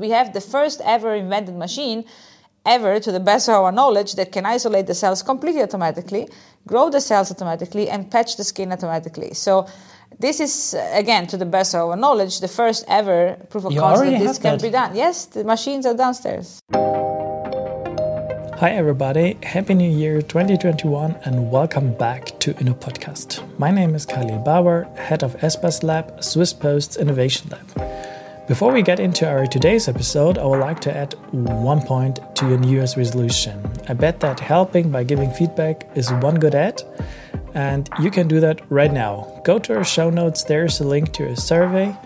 we have the first ever invented machine ever, to the best of our knowledge, that can isolate the cells completely automatically, grow the cells automatically, and patch the skin automatically. So this is again, to the best of our knowledge, the first ever proof of You concept that this can that. be done. Yes, the machines are downstairs. Hi, everybody. Happy New Year 2021 and welcome back to Inno Podcast. My name is Khalil Bauer, head of Espas Lab, Swiss Post's Innovation Lab. Before we get into our today's episode, I would like to add one point to your New Year's resolution. I bet that helping by giving feedback is one good ad, and you can do that right now. Go to our show notes, there's a link to a survey.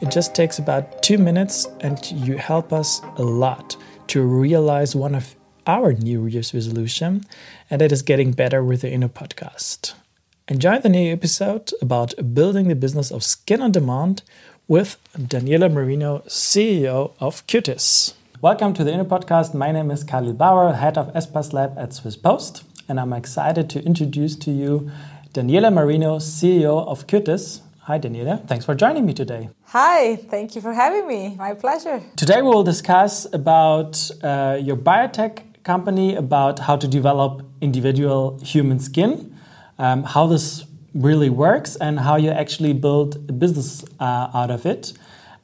It just takes about two minutes, and you help us a lot to realize one of our New Year's resolution, and it is getting better with the Inno Podcast. Enjoy the new episode about building the business of skin on demand with Daniela Marino, CEO of Cutis. Welcome to the Inno Podcast. My name is Khalil Bauer, head of Espas Lab at Swiss Post, and I'm excited to introduce to you Daniela Marino, CEO of Cutis. Hi, Daniela. Thanks for joining me today. Hi, thank you for having me. My pleasure. Today we will discuss about uh, your biotech company, about how to develop individual human skin, um, how this really works, and how you actually build a business uh, out of it.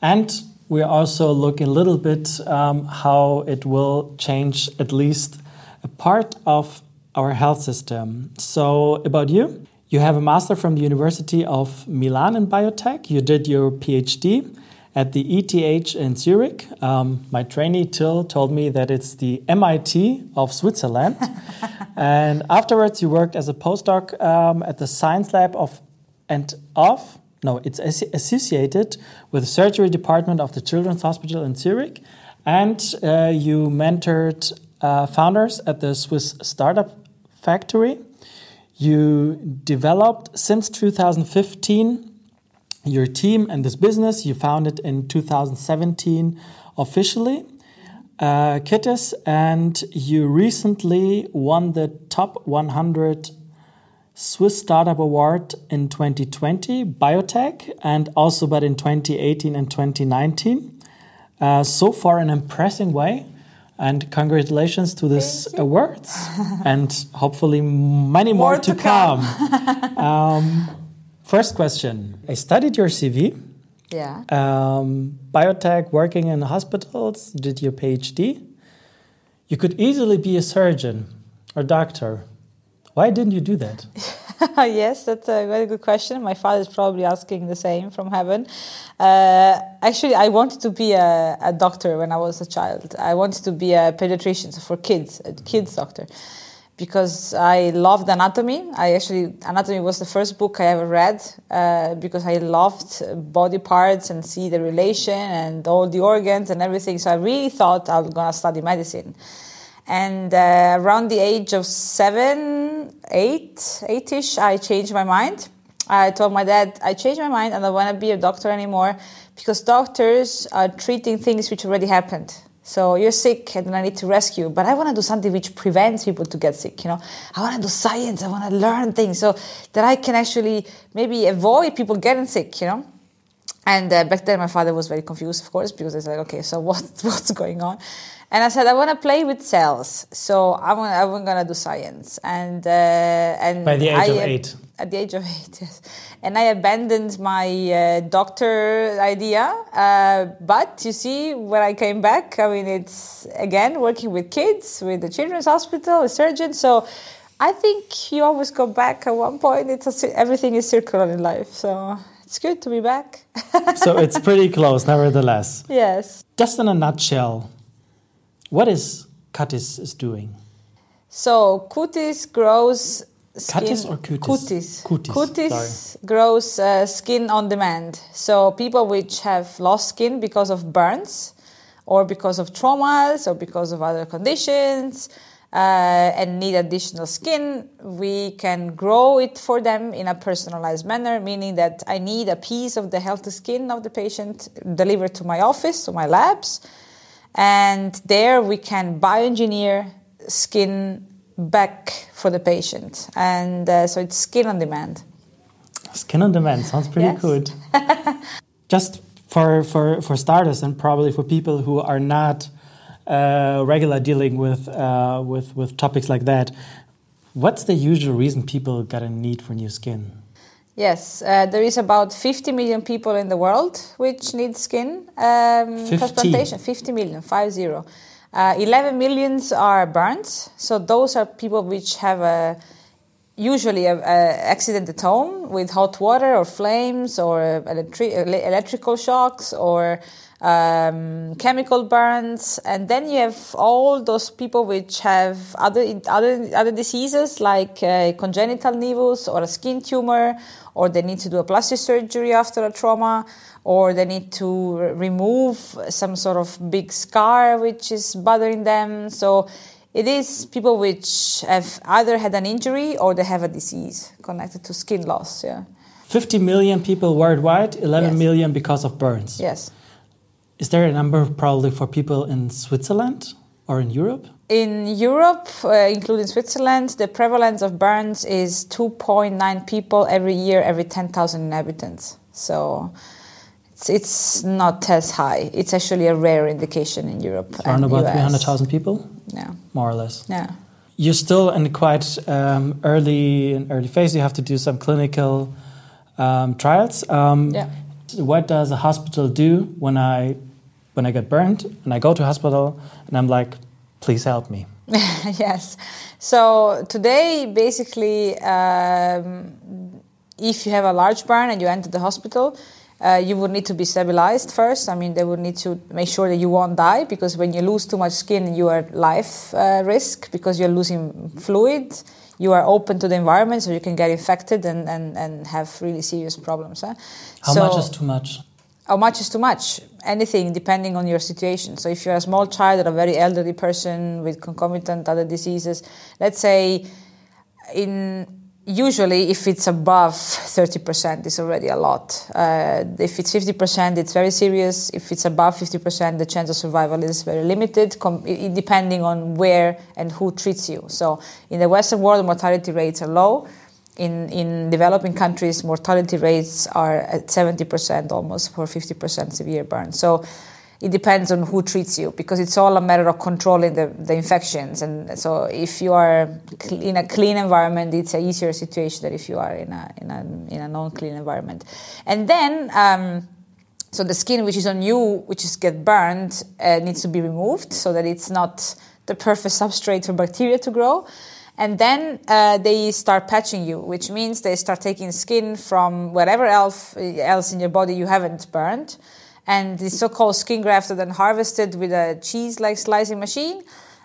And we also look a little bit um, how it will change at least a part of our health system. So, about you, you have a master from the University of Milan in biotech. You did your PhD at the ETH in Zurich. Um, my trainee Till told me that it's the MIT of Switzerland. and afterwards, you worked as a postdoc um, at the science lab of and of no, it's associated with the surgery department of the Children's Hospital in Zurich, and uh, you mentored uh, founders at the Swiss Startup Factory. You developed since 2015 your team and this business. You founded in 2017 officially. Uh, Cutis, and you recently won the top 100 Swiss Startup Award in 2020, Biotech, and also but in 2018 and 2019. Uh, so far, an impressive way. And congratulations to this awards, and hopefully many more, More to, to come. um, first question: I studied your CV, Yeah. um, biotech, working in hospitals, did your PhD. You could easily be a surgeon or doctor. Why didn't you do that? yes, that's a very good question. My father is probably asking the same from heaven. Uh, actually, I wanted to be a, a doctor when I was a child. I wanted to be a pediatrician so for kids, a kids doctor, because I loved anatomy. I actually anatomy was the first book I ever read uh, because I loved body parts and see the relation and all the organs and everything. So I really thought I was gonna study medicine. And uh, around the age of seven, eight, eight-ish, I changed my mind. I told my dad, I changed my mind and I don't want to be a doctor anymore because doctors are treating things which already happened. So you're sick and then I need to rescue, but I want to do something which prevents people to get sick. You know, I want to do science. I want to learn things so that I can actually maybe avoid people getting sick. You know. And uh, back then, my father was very confused, of course, because I like, "Okay, so what, what's going on?" And I said, "I want to play with cells, so I'm gonna, I'm gonna do science." And uh, and By the age I, of eight. At the age of eight, yes. And I abandoned my uh, doctor idea. Uh, but you see, when I came back, I mean, it's again working with kids, with the children's hospital, a surgeon. So. I think you always go back at one point. It's a, everything is circular in life, so it's good to be back. so it's pretty close, nevertheless. yes. Just in a nutshell, what is Cutis is doing? So cutis grows skin. Cutis or cutis? Cutis. Cutis, Cutis grows uh, skin on demand. So people which have lost skin because of burns, or because of traumas, or because of other conditions. Uh, and need additional skin, we can grow it for them in a personalized manner, meaning that I need a piece of the healthy skin of the patient delivered to my office, to my labs, and there we can bioengineer skin back for the patient. And uh, so it's skin on demand. Skin on demand sounds pretty Yes. good. Just for for for starters, and probably for people who are not regular dealing with uh, with with topics like that, what's the usual reason people got a need for new skin? Yes, uh, there is about 50 million people in the world which need skin um, 50. transplantation. 50 million, five zero. Uh, 11 millions are burns. So those are people which have a usually a, a accident at home with hot water or flames or electri- electrical shocks or um, chemical burns, and then you have all those people which have other other other diseases like uh, congenital nevus or a skin tumor, or they need to do a plastic surgery after a trauma, or they need to remove some sort of big scar which is bothering them. So it is people which have either had an injury or they have a disease connected to skin loss. Yeah. 50 million people worldwide, eleven Yes. million because of burns. Yes. Is there a number probably for people in Switzerland or in Europe? In Europe, uh, including Switzerland, the prevalence of burns is 2.9 people every year, every 10,000 inhabitants. So it's, it's not as high. It's actually a rare indication in Europe. Around about 300,000 people, Yeah. more or less. Yeah. You're still in quite um, early in early phase. You have to do some clinical um, trials. Um, Yeah. What does a hospital do when I when I get burned and I go to hospital and I'm like, please help me? yes. So today, basically, um, if you have a large burn and you enter the hospital, uh, you would need to be stabilized first. I mean, they would need to make sure that you won't die because when you lose too much skin, you are at life uh, risk because you're losing fluid. You are open to the environment, so you can get infected and, and, and have really serious problems. Huh? How So- much is too much? How much is too much? Anything depending on your situation. So if you're a small child or a very elderly person with concomitant other diseases, let's say in usually if it's above 30% it's already a lot uh, if it's 50% it's very serious if it's above 50% the chance of survival is very limited depending on where and who treats you so in the western world mortality rates are low in, in developing countries, mortality rates are at 70% almost for 50% severe burn. So it depends on who treats you because it's all a matter of controlling the, the infections. And so if you are in a clean environment, it's an easier situation than if you are in a, in a, in a non-clean environment. And then, um, so the skin which is on you, which is get burned, uh, needs to be removed so that it's not the perfect substrate for bacteria to grow. And then uh, they start patching you, which means they start taking skin from wherever else, else in your body you haven't burned. And the so-called skin grafts are then harvested with a cheese-like slicing machine,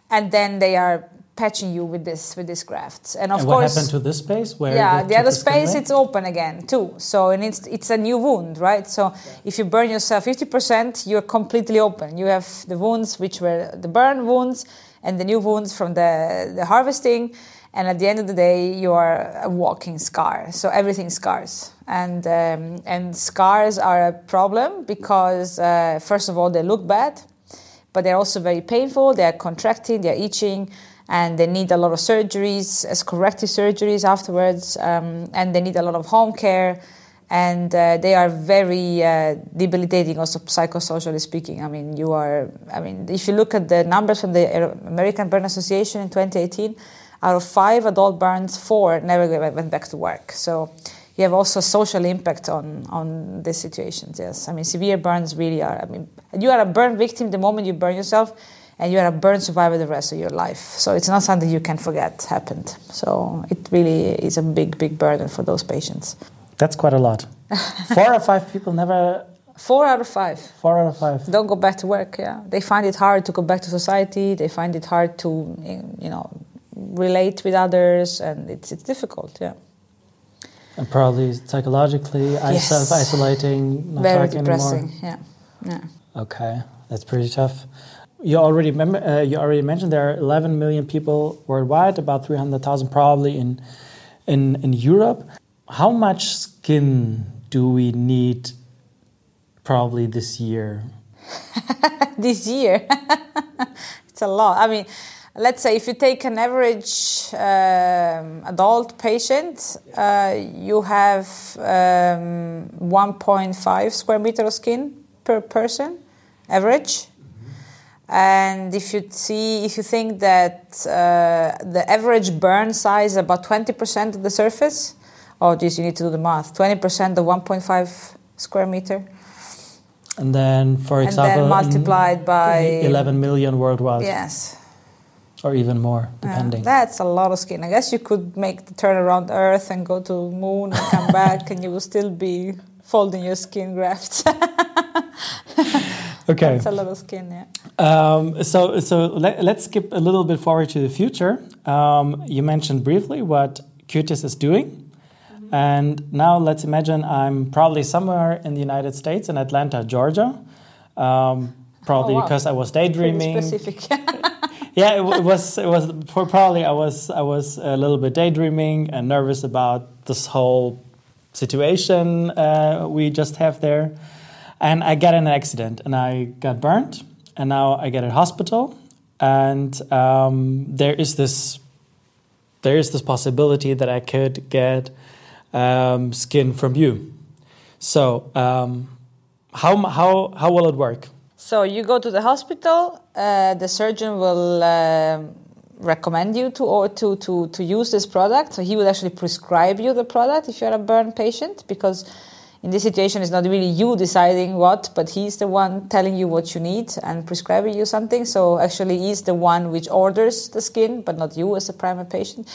and then they are patching you with this with these grafts. And of and what course, happened to this space? Where yeah, the other space it's open again too. So and it's it's a new wound, right? So if you burn yourself fifty percent, you're completely open. You have the wounds which were the burn wounds and the new wounds from the the harvesting. And at the end of the day, you are a walking scar. So everything scars, and um, and scars are a problem because uh, first of all they look bad, but they're also very painful. They're contracting, they're itching, and they need a lot of surgeries, as corrective surgeries afterwards, um, and they need a lot of home care, and uh, they are very uh, debilitating, also psychosocially speaking. I mean, you are. I mean, if you look at the numbers from the American Burn Association in 2018, out of five adult burns, four never went back to work. So you have also social impact on on these situations. Yes, I mean severe burns really are. I mean you are a burn victim the moment you burn yourself, and you are a burn survivor the rest of your life. So it's not something you can forget happened. So it really is a big big burden for those patients. That's quite a lot. Four or five people never. Four out of five Four out of five. don't go back to work. Yeah, they find it hard to go back to society. They find it hard to you know relate with others, and it's it's difficult. Yeah. And probably psychologically, Yes. self isolating, not very depressing. anymore. Yeah, yeah. Okay, that's pretty tough. You already mem- uh, you already mentioned there are 11 million people worldwide, about 300,000 probably in in in Europe. How much skin do we need probably this year? this year, it's a lot. I mean, let's say if you take an average um, adult patient, uh, you have um, 1.5 square meter of skin per person, average. And if you see, if you think that uh, the average burn size about 20% of the surface, oh, geez, you need to do the math. 20% of 1.5 square meter. And then, for example, then multiplied by 11 million worldwide, Yes. or even more, Yeah, depending. that's a lot of skin. I guess you could make the turn around Earth and go to moon and come back, and you will still be folding your skin grafts. okay. It's a lot of skin, yeah. Um, so so let, let's skip a little bit forward to the future. Um, you mentioned briefly what Cutis is doing. And now let's imagine I'm probably somewhere in the United States, in Atlanta, Georgia. Um, probably Oh, wow. because I was Pretty daydreaming. specific. yeah, it, it was. It was probably I was. I was a little bit daydreaming and nervous about this whole situation uh, we just have there, and I got in an accident and I got burnt, and now I get at hospital, and um, there is this. There is this possibility that I could get um, skin from you. So um, how how how will it work? So you go to the hospital. Uh, the surgeon will um recommend you to or to, to to use this product. So he will actually prescribe you the product if you're a burn patient, because in this situation it's not really you deciding what, but he's the one telling you what you need and prescribing you something. So actually he's the one which orders the skin, but not you as a primary patient.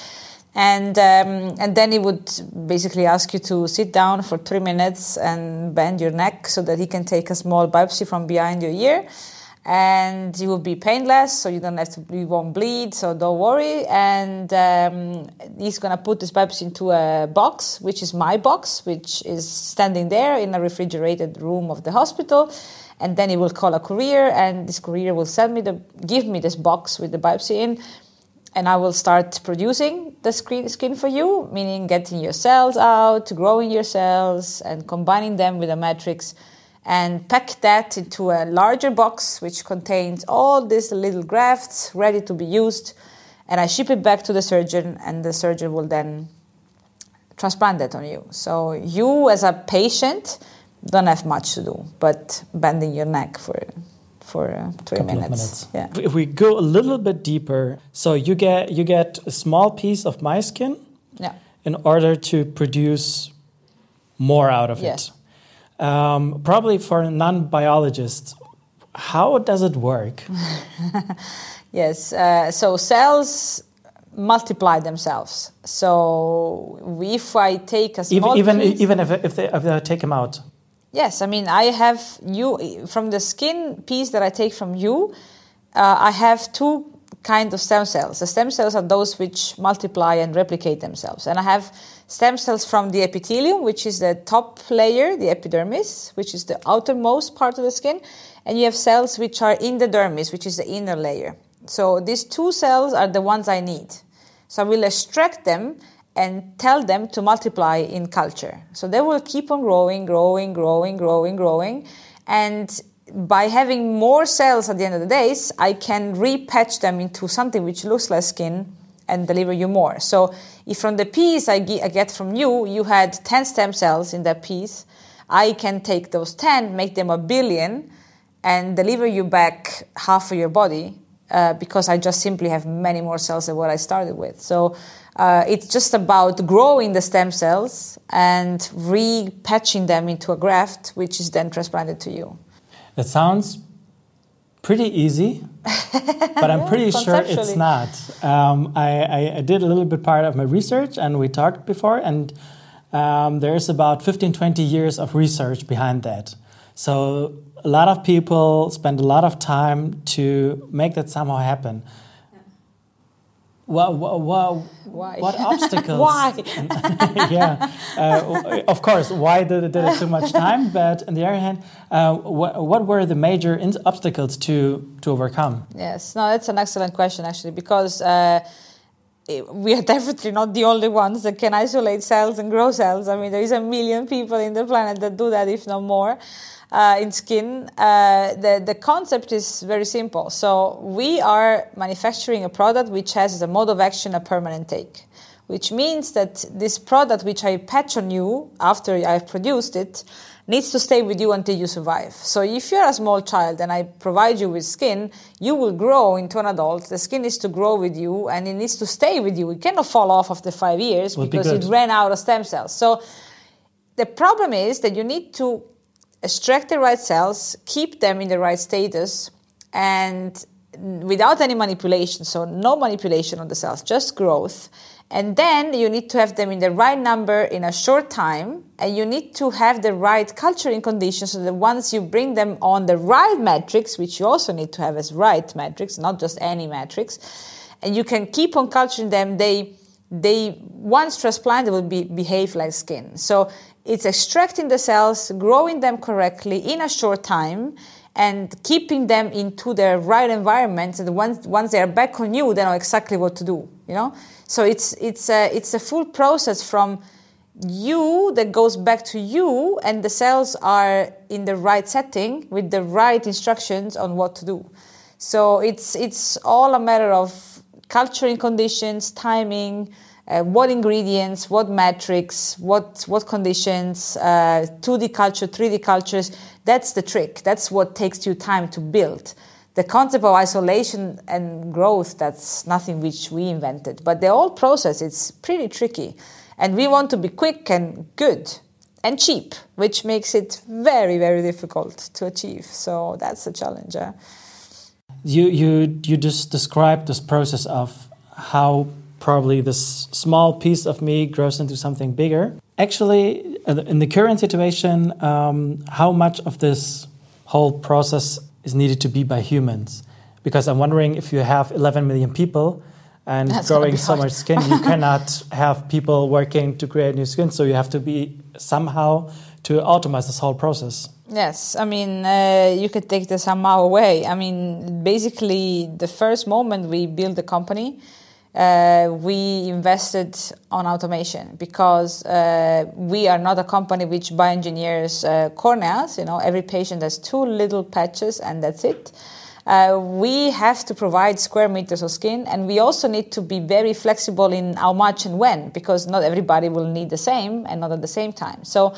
And um, and then he would basically ask you to sit down for three minutes and bend your neck so that he can take a small biopsy from behind your ear, and it will be painless, so you don't have to you won't bleed, so don't worry. And um, he's gonna put this biopsy into a box, which is my box, which is standing there in a refrigerated room of the hospital. And then he will call a courier, and this courier will send me the give me this box with the biopsy in and I will start producing the screen, skin for you, meaning getting your cells out, growing your cells, and combining them with a matrix, and pack that into a larger box which contains all these little grafts ready to be used. And I ship it back to the surgeon, and the surgeon will then transplant that on you. So you, as a patient, don't have much to do, but bending your neck for for uh, three couple minutes. minutes. Yeah. If we go a little bit deeper, so you get you get a small piece of my skin Yeah. in order to produce more out of Yes. it. Um, probably for a non-biologist, how does it work? Yes. Uh, so cells multiply themselves. So if I take a even small even, piece, even if if they, if they take them out. Yes, I mean I have you from the skin piece that I take from you. Uh, I have two kind of stem cells. The stem cells are those which multiply and replicate themselves, and I have stem cells from the epithelium, which is the top layer, the epidermis, which is the outermost part of the skin, and you have cells which are in the dermis, which is the inner layer. So these two cells are the ones I need. So I will extract them and tell them to multiply in culture. So they will keep on growing, growing, growing, growing, growing. And by having more cells at the end of the days, I can repatch them into something which looks like skin and deliver you more. So if from the piece I get from you, you had 10 stem cells in that piece, I can take those 10, make them a billion, and deliver you back half of your body uh, because I just simply have many more cells than what I started with. So uh, it's just about growing the stem cells and repatching them into a graft, which is then transplanted to you. That sounds pretty easy, but I'm pretty sure it's not. Um, I, I, I did a little bit part of my research, and we talked before, and um, there's about 15, 20 years of research behind that. So a lot of people spend a lot of time to make that somehow happen. What, what, what, Why? what obstacles? Why? yeah, uh, of course. Why did it, did it too much time? But on the other hand, uh, what, what were the major in- obstacles to to overcome? Yes, no, that's an excellent question actually, because uh, we are definitely not the only ones that can isolate cells and grow cells. I mean, there is a million people in the planet that do that, if not more, uh, in skin. Uh, the the concept is very simple. So we are manufacturing a product which has as a mode of action a permanent take. Which means that this product, which I patch on you after I've produced it, needs to stay with you until you survive. So if you're a small child and I provide you with skin, you will grow into an adult. The skin needs to grow with you and it needs to stay with you. It cannot fall off after five years Would be because it ran out of stem cells. So the problem is that you need to extract the right cells, keep them in the right status, and without any manipulation, so no manipulation on the cells, just growth. And then you need to have them in the right number in a short time, and you need to have the right culturing conditions so that once you bring them on the right metrics, which you also need to have as right metrics, not just any metrics, and you can keep on culturing them, they they once transplanted will be, behave like skin. So it's extracting the cells, growing them correctly in a short time, and keeping them into their right environment. And once once they are back on you, they know exactly what to do. You know, so it's it's a it's a full process from you that goes back to you, and the cells are in the right setting with the right instructions on what to do. So it's it's all a matter of culturing conditions, timing, uh, what ingredients, what metrics, what what conditions, uh, 2D culture, 3D cultures. That's the trick. That's what takes you time to build. The concept of isolation and growth, that's nothing which we invented. But the whole process, it's pretty tricky. And we want to be quick and good and cheap, which makes it very, very difficult to achieve. So that's a challenge. Yeah? You you you just described this process of how probably this small piece of me grows into something bigger. Actually, in the current situation, um, how much of this whole process is needed to be by humans? Because I'm wondering if you have 11 million people and That's growing so much skin, you cannot have people working to create new skin. So you have to be somehow to automate this whole process. Yes, I mean, uh, you could take this somehow away. I mean, basically, the first moment we built the company, uh, we invested on automation because uh, we are not a company which bioengineers uh, corneas. You know, every patient has two little patches and that's it. Uh, we have to provide square meters of skin, and we also need to be very flexible in how much and when, because not everybody will need the same and not at the same time. So,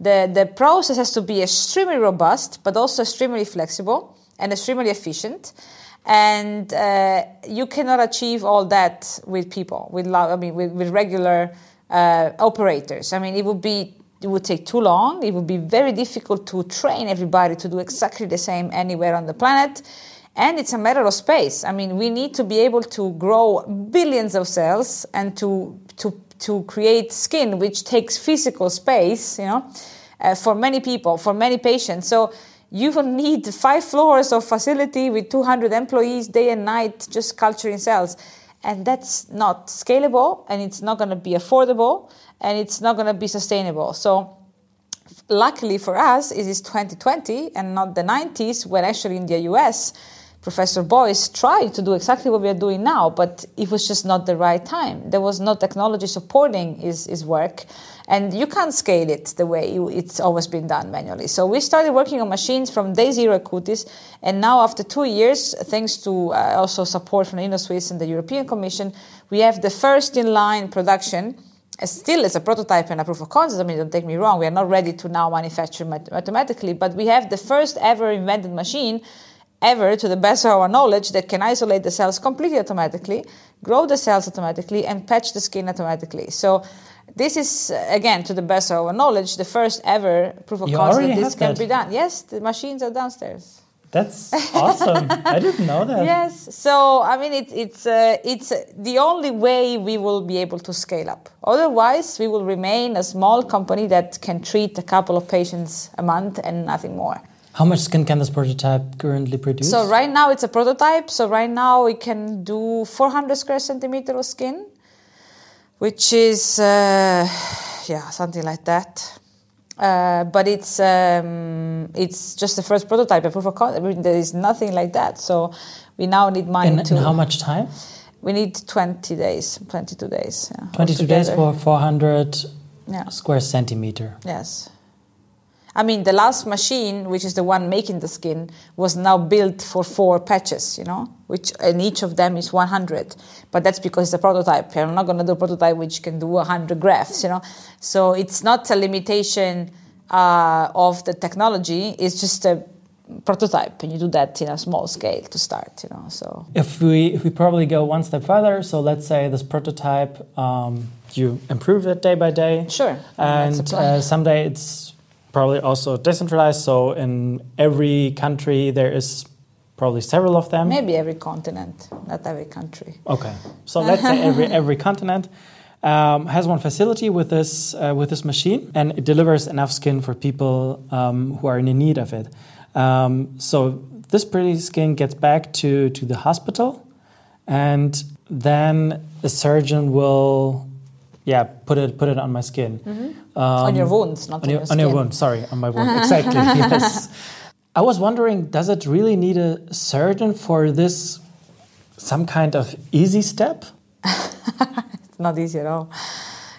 the, the process has to be extremely robust, but also extremely flexible and extremely efficient. And uh, you cannot achieve all that with people, with I mean, with, with regular uh, operators. I mean, it would be it would take too long. It would be very difficult to train everybody to do exactly the same anywhere on the planet. And it's a matter of space. I mean, we need to be able to grow billions of cells and to to to create skin which takes physical space. You know, uh, for many people, for many patients. So you will need five floors of facility with 200 employees day and night just culturing cells and that's not scalable and it's not going to be affordable and it's not going to be sustainable. So luckily for us it is 2020 and not the 90s when actually in the us professor boyce tried to do exactly what we are doing now but it was just not the right time there was no technology supporting his, his work and you can't scale it the way you- it's always been done manually so we started working on machines from day zero at Cutis, and now after two years thanks to uh, also support from Innosuisse and the european commission we have the first in line production uh, still as a prototype and a proof of concept. I mean, don't take me wrong, we are not ready to now manufacture mat- automatically, but we have the first ever invented machine, ever to the best of our knowledge, that can isolate the cells completely automatically, grow the cells automatically, and patch the skin automatically. So, this is again, to the best of our knowledge, the first ever proof of You concept that this can that? be done. Yes, the machines are downstairs. That's awesome. I didn't know that. Yes. So I mean, it, it's uh, it's uh, the only way we will be able to scale up. Otherwise, we will remain a small company that can treat a couple of patients a month and nothing more. How much skin can this prototype currently produce? So right now it's a prototype. So right now we can do 400 square centimeter of skin, which is uh, yeah something like that. Uh, but it's um, it's just the first prototype, a proof of concept. I mean, there is nothing like that. So we now need money in, to. in how much time? We need 20 days, 22 days. Yeah, 22 days for 400 Yeah. square centimeter. Yes. I mean, the last machine, which is the one making the skin, was now built for four patches, you know, which and each of them is 100. But that's because it's a prototype. I'm not going to do a prototype which can do 100 grafts, you know. So it's not a limitation uh, of the technology It's just a prototype and you do that in a small scale to start you know so if we if we probably go one step further so let's say this prototype um, you improve it day by day sure and uh, someday it's probably also decentralized. So in every country there is probably several of them. Maybe every continent not every country. Okay. So let's say every every continent um, has one facility with this uh, with this machine and it delivers enough skin for people um, who are in need of it. Um, so this pretty skin gets back to, to the hospital, and then a surgeon will, yeah, put it put it on my skin. Mm -hmm. Um, on your wounds, not on, on your, on your wound. Sorry, on my wound. exactly. yes. I was wondering, does it really need a surgeon for this? Some kind of easy step? it's not easy at all.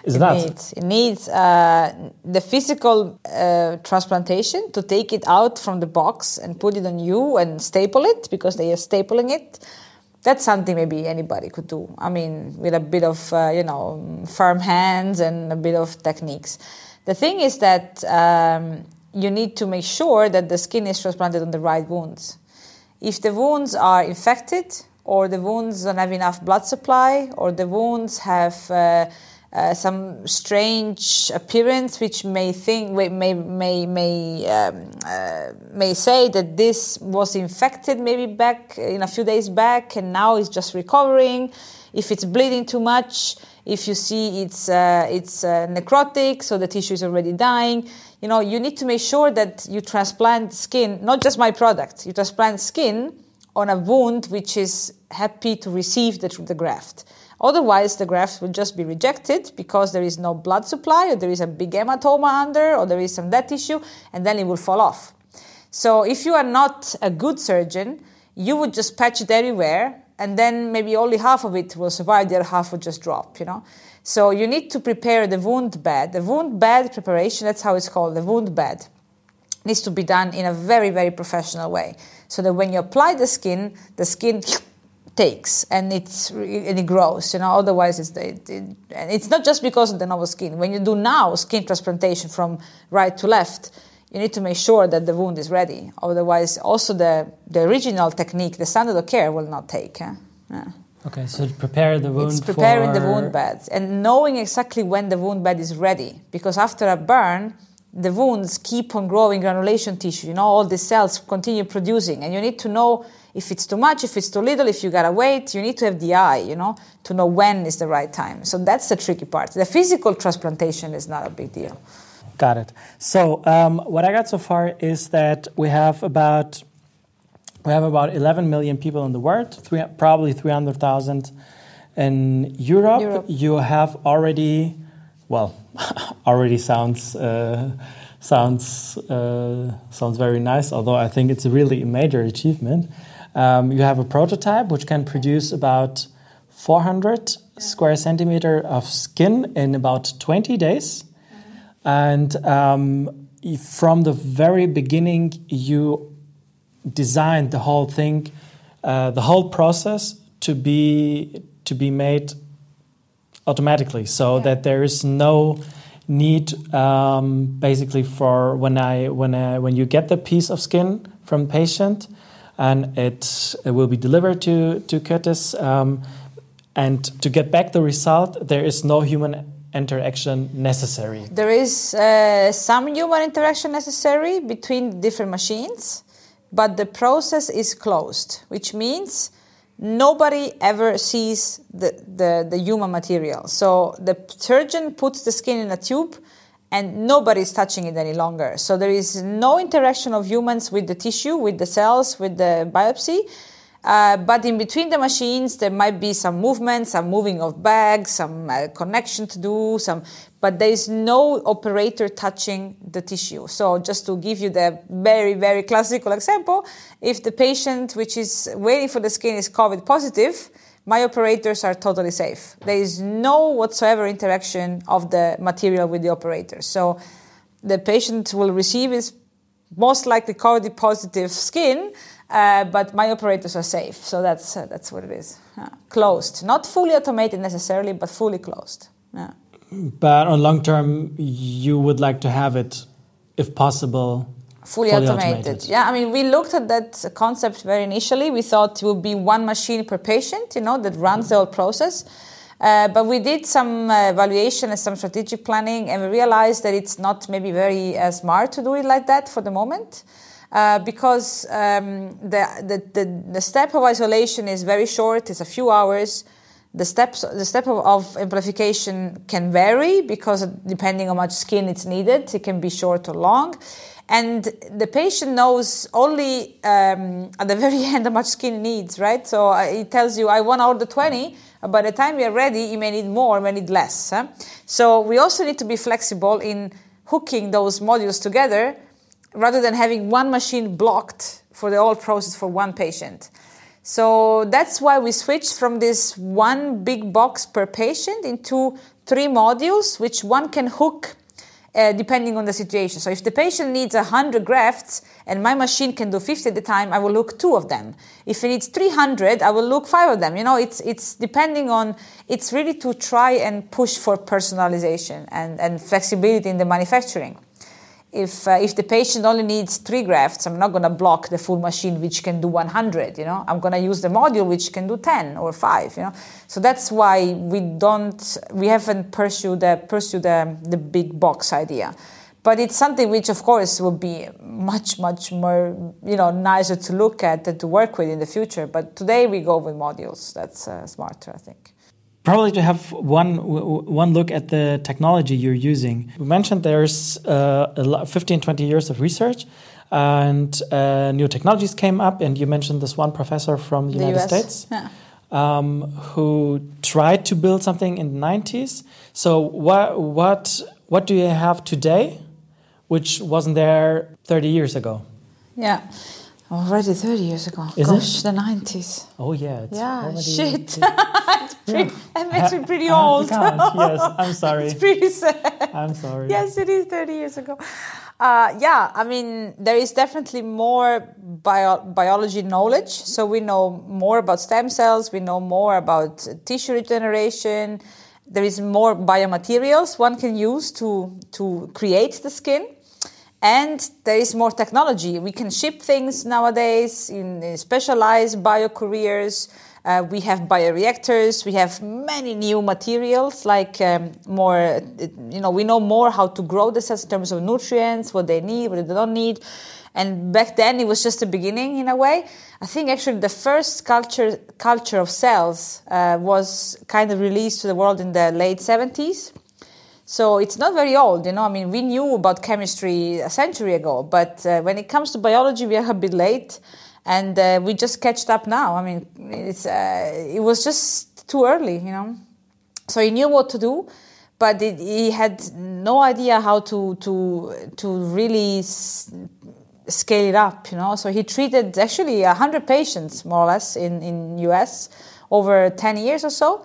Is it that? Needs, it needs uh, the physical uh, transplantation to take it out from the box and put it on you and staple it because they are stapling it. That's something maybe anybody could do. I mean, with a bit of uh, you know firm hands and a bit of techniques. The thing is that um, you need to make sure that the skin is transplanted on the right wounds. If the wounds are infected, or the wounds don't have enough blood supply, or the wounds have uh, uh, some strange appearance, which may think may may may um, uh, may say that this was infected maybe back in a few days back, and now is just recovering. If it's bleeding too much, if you see it's uh, it's uh, necrotic, so the tissue is already dying. You know, you need to make sure that you transplant skin, not just my product. You transplant skin on a wound which is happy to receive the, the graft. Otherwise, the grafts will just be rejected because there is no blood supply, or there is a big hematoma under, or there is some dead tissue, and then it will fall off. So, if you are not a good surgeon, you would just patch it everywhere, and then maybe only half of it will survive, the other half will just drop, you know. So, you need to prepare the wound bed. The wound bed preparation, that's how it's called, the wound bed, needs to be done in a very, very professional way. So that when you apply the skin, the skin takes and it's and it grows you know otherwise it's it, it, and it's not just because of the novel skin when you do now skin transplantation from right to left you need to make sure that the wound is ready otherwise also the the original technique the standard of care will not take eh? yeah. okay so prepare the wound it's preparing for... the wound bed and knowing exactly when the wound bed is ready because after a burn the wounds keep on growing granulation tissue you know all the cells continue producing and you need to know if it's too much, if it's too little, if you gotta wait, you need to have the eye, you know, to know when is the right time. So that's the tricky part. The physical transplantation is not a big deal. Got it. So um, what I got so far is that we have about we have about 11 million people in the world, three, probably 300,000 in Europe. Europe. You have already, well, already sounds. Uh, sounds uh, sounds very nice. Although I think it's really a major achievement. Um, you have a prototype which can produce about 400 square centimeter of skin in about 20 days. And um, from the very beginning, you designed the whole thing, uh, the whole process to be to be made automatically, so yeah. that there is no need um, basically for when I when I, when you get the piece of skin from patient and it, it will be delivered to, to Cutis. Um, and to get back the result, there is no human interaction necessary. There is uh, some human interaction necessary between different machines, but the process is closed, which means nobody ever sees the, the, the human material. So the surgeon puts the skin in a tube and nobody is touching it any longer. So there is no interaction of humans with the tissue, with the cells, with the biopsy. Uh, but in between the machines, there might be some movement, some moving of bags, some uh, connection to do, some. But there is no operator touching the tissue. So just to give you the very, very classical example, if the patient which is waiting for the skin is COVID positive, my operators are totally safe. There is no whatsoever interaction of the material with the operator. So the patient will receive his most likely COVID positive skin, uh, but my operators are safe. So that's, uh, that's what it is. Uh, closed. Not fully automated necessarily, but fully closed. Yeah. But on long term, you would like to have it if possible, fully, fully automated. automated. Yeah, I mean, we looked at that concept very initially. We thought it would be one machine per patient, you know, that runs the whole process. Uh, but we did some uh, evaluation and some strategic planning, and we realized that it's not maybe very uh, smart to do it like that for the moment. Uh, because um, the, the, the, the, step of isolation is very short, it's a few hours. The steps, the step of, of, amplification can vary because depending on how much skin it's needed, it can be short or long. And the patient knows only um, at the very end how much skin needs, right? So uh, it tells you, I want all order 20, by the time we are ready, you may need more, you may need less. Huh? So we also need to be flexible in hooking those modules together rather than having one machine blocked for the whole process for one patient. So that's why we switched from this one big box per patient into three modules, which one can hook uh, depending on the situation. So if the patient needs 100 grafts and my machine can do 50 at the time, I will look two of them. If he needs 300, I will look five of them. You know, it's, it's depending on, it's really to try and push for personalization and, and flexibility in the manufacturing if uh, if the patient only needs three grafts, I'm not going to block the full machine which can do 100. You know, I'm going to use the module which can do 10 or five. You know, so that's why we don't we haven't pursued the pursued the, the big box idea. But it's something which, of course, will be much, much more, you know, nicer to look at and to work with in the future. But today we go with modules. That's uh, smarter, I think probably to have one one look at the technology you're using. We mentioned there's uh, 15, 20 years of research, and uh, new technologies came up. And you mentioned this one professor from the, the United US. States. Yeah. Um, who tried to build something in the 90s. So what what what do you have today, which wasn't there 30 years ago? Yeah. Already 30 years ago. Is Gosh, it? the 90s. Oh, yeah. yeah, shit. it's pretty, that makes me pretty old. yes, I'm sorry. it's pretty sad. I'm sorry. Yes, it is 30 years ago. Uh, yeah, I mean, there is definitely more bio- biology knowledge. So we know more about stem cells, we know more about tissue regeneration. There is more biomaterials one can use to, to create the skin and there is more technology. We can ship things nowadays in specialized bio couriers. Uh, we have bioreactors. We have many new materials, like um, more, you know, we know more how to grow the cells in terms of nutrients, what they need, what they don't need. And back then, it was just the beginning in a way. I think actually the first culture culture of cells uh, was kind of released to the world in the late 70s. So it's not very old, you know. I mean, we knew about chemistry a century ago, but uh, when it comes to biology, we are a bit late, and uh, we just catched up now. I mean, it's uh, it was just too early, you know. So he knew what to do, but it, he had no idea how to to to really scale it up, you know. So he treated actually hundred patients more or less in in US over ten years or so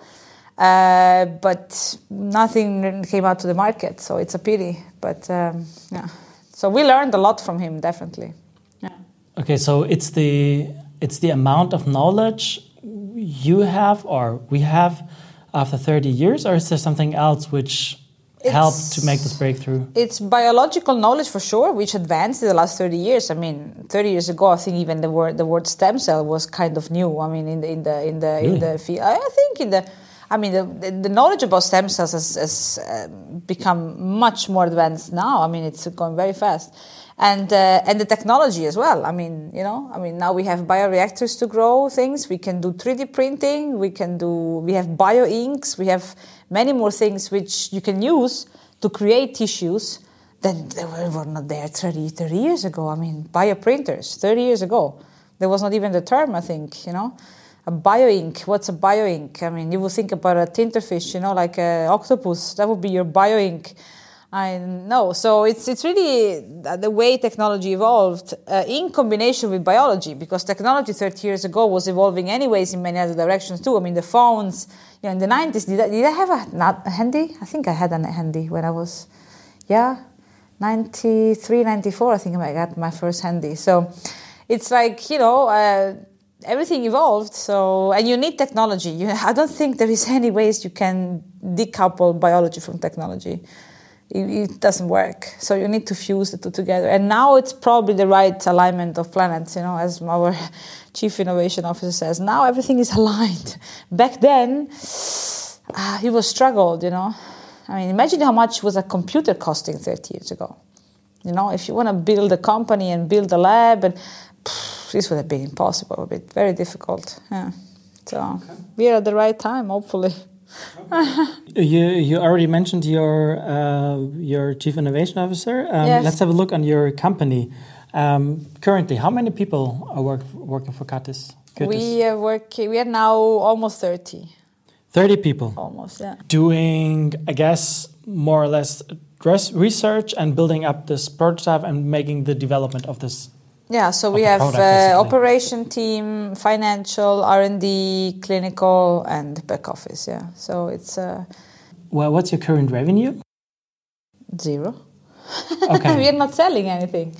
uh, but nothing came out to the market, so it's a pity. But um, yeah, so we learned a lot from him, definitely. Yeah. Okay, so it's the it's the amount of knowledge you have or we have after 30 years, or is there something else which it's, helped to make this breakthrough? It's biological knowledge for sure, which advanced in the last 30 years. I mean, 30 years ago, I think even the word the word stem cell was kind of new. I mean, in the in the in the really? in the field, I think in the I mean, the, the knowledge about stem cells has, has uh, become much more advanced now. I mean, it's going very fast, and uh, and the technology as well. I mean, you know, I mean, now we have bioreactors to grow things. We can do 3D printing. We can do. We have bio inks. We have many more things which you can use to create tissues that they were not there 30, 30 years ago. I mean, bioprinters 30 years ago. There was not even the term. I think you know a bioink. What's a bioink? I mean, you would think about a Tintenfisch, you know, like an octopus. That would be your bioink. I know. So it's it's really the way technology evolved uh, in combination with biology, because technology 30 years ago was evolving anyways in many other directions too. I mean, the phones, you know, in the 90s, did I, did I have a, not a handy? I think I had a handy when I was, yeah, 93, 94. I think I got my first handy. So it's like you know. Uh, everything evolved. So, and you need technology. You, I don't think there is any ways you can decouple biology from technology. it, it, doesn't work. So you need to fuse the two together. And now it's probably the right alignment of planets, you know, as our chief innovation officer says. Now everything is aligned. Back then, uh, he was struggled, you know. I mean, imagine how much was a computer costing 30 years ago. You know, if you want to build a company and build a lab, and pff, this would have been impossible, a bit very difficult. Yeah. So okay. we are at the right time, hopefully. you you already mentioned your uh, your chief innovation officer. Um, yes. Let's have a look on your company. Um, currently, how many people are work, working for Cutis? We are working. We are now almost thirty. Thirty people. Almost, yeah. Doing, I guess, more or less research and building up this prototype and making the development of this yeah, so we have uh, operation team, financial, R and D, clinical, and back office. Yeah, so it's. Uh, well, what's your current revenue? Zero. Okay. we are not selling anything.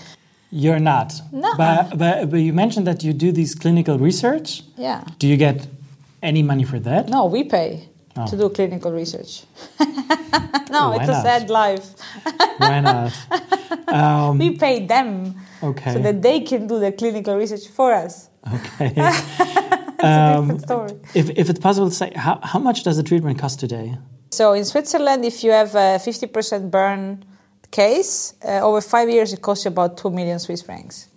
You're not. No. But, but but you mentioned that you do this clinical research. Yeah. Do you get any money for that? No, we pay oh. to do clinical research. no, it's not? a sad life. Why not? Um, we pay them okay. so that they can do the clinical research for us. Okay. it's um, a different story. If, if it's possible to say, how, how much does the treatment cost today? So in Switzerland, if you have a 50% burn case, uh, over five years it costs you about 2 million Swiss francs.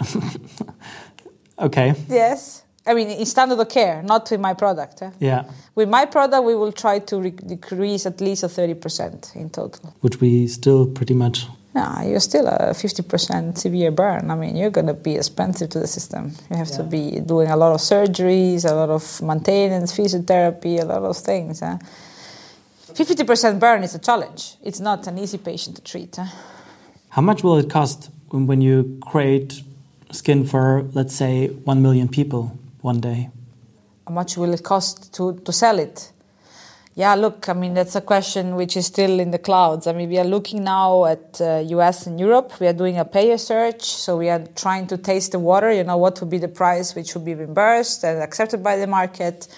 okay. Yes. I mean, in standard of care, not with my product. Eh? Yeah. With my product, we will try to re- decrease at least a 30% in total. Which we still pretty much yeah, you're still a 50% severe burn. I mean, you're going to be expensive to the system. You have yeah. to be doing a lot of surgeries, a lot of maintenance, physiotherapy, a lot of things. Huh? 50% burn is a challenge. It's not an easy patient to treat. Huh? How much will it cost when you create skin for, let's say, 1 million people one day? How much will it cost to, to sell it? Yeah, look, I mean, that's a question which is still in the clouds. I mean, we are looking now at uh, US and Europe. We are doing a payer search. So we are trying to taste the water, you know, what would be the price which would be reimbursed and accepted by the market.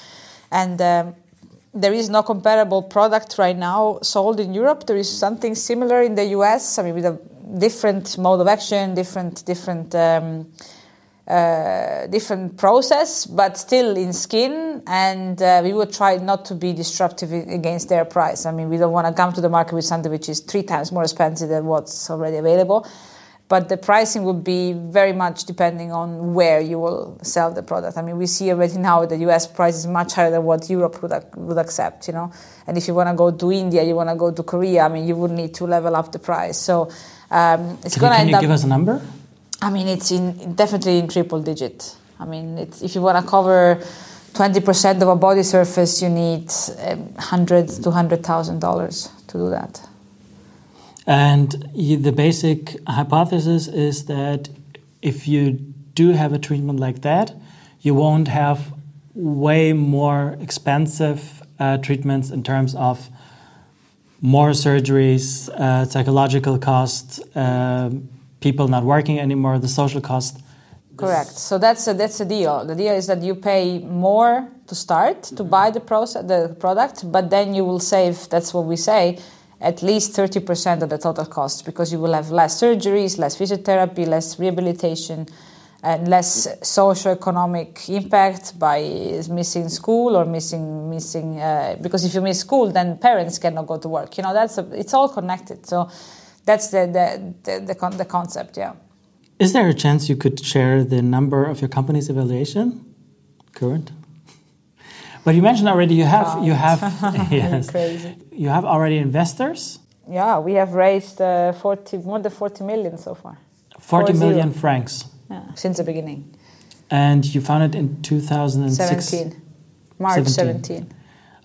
And um, there is no comparable product right now sold in Europe. There is something similar in the US, I mean, with a different mode of action, different, different. Um, uh, different process, but still in skin. And uh, we would try not to be disruptive against their price. I mean, we don't want to come to the market with something which is three times more expensive than what's already available. But the pricing would be very much depending on where you will sell the product. I mean, we see already now the US price is much higher than what Europe would, would accept, you know. And if you want to go to India, you want to go to Korea, I mean, you would need to level up the price. So um, it's going to end up. Can you give us a number? I mean, it's in definitely in triple digit. I mean, if you want to cover 20% of a body surface, you need um, hundred to hundred thousand dollars to do that. And the basic hypothesis is that if you do have a treatment like that, you won't have way more expensive uh, treatments in terms of more surgeries, uh, psychological costs, uh, people not working anymore, the social cost. Correct. So that's a, that's the deal. The deal is that you pay more to start to buy the process, the product, but then you will save. That's what we say, at least thirty percent of the total cost because you will have less surgeries, less physiotherapy, less rehabilitation, and less socio-economic impact by missing school or missing missing. Uh, because if you miss school, then parents cannot go to work. You know that's a, it's all connected. So that's the the, the, the, con the concept. Yeah. Is there a chance you could share the number of your company's evaluation current? But you mentioned already you have you have yes, crazy. you have already investors. Yeah, we have raised uh, forty more than forty million so far. Forty million francs. Yeah, since the beginning. And you founded it in 2006. 17. March 17. 17.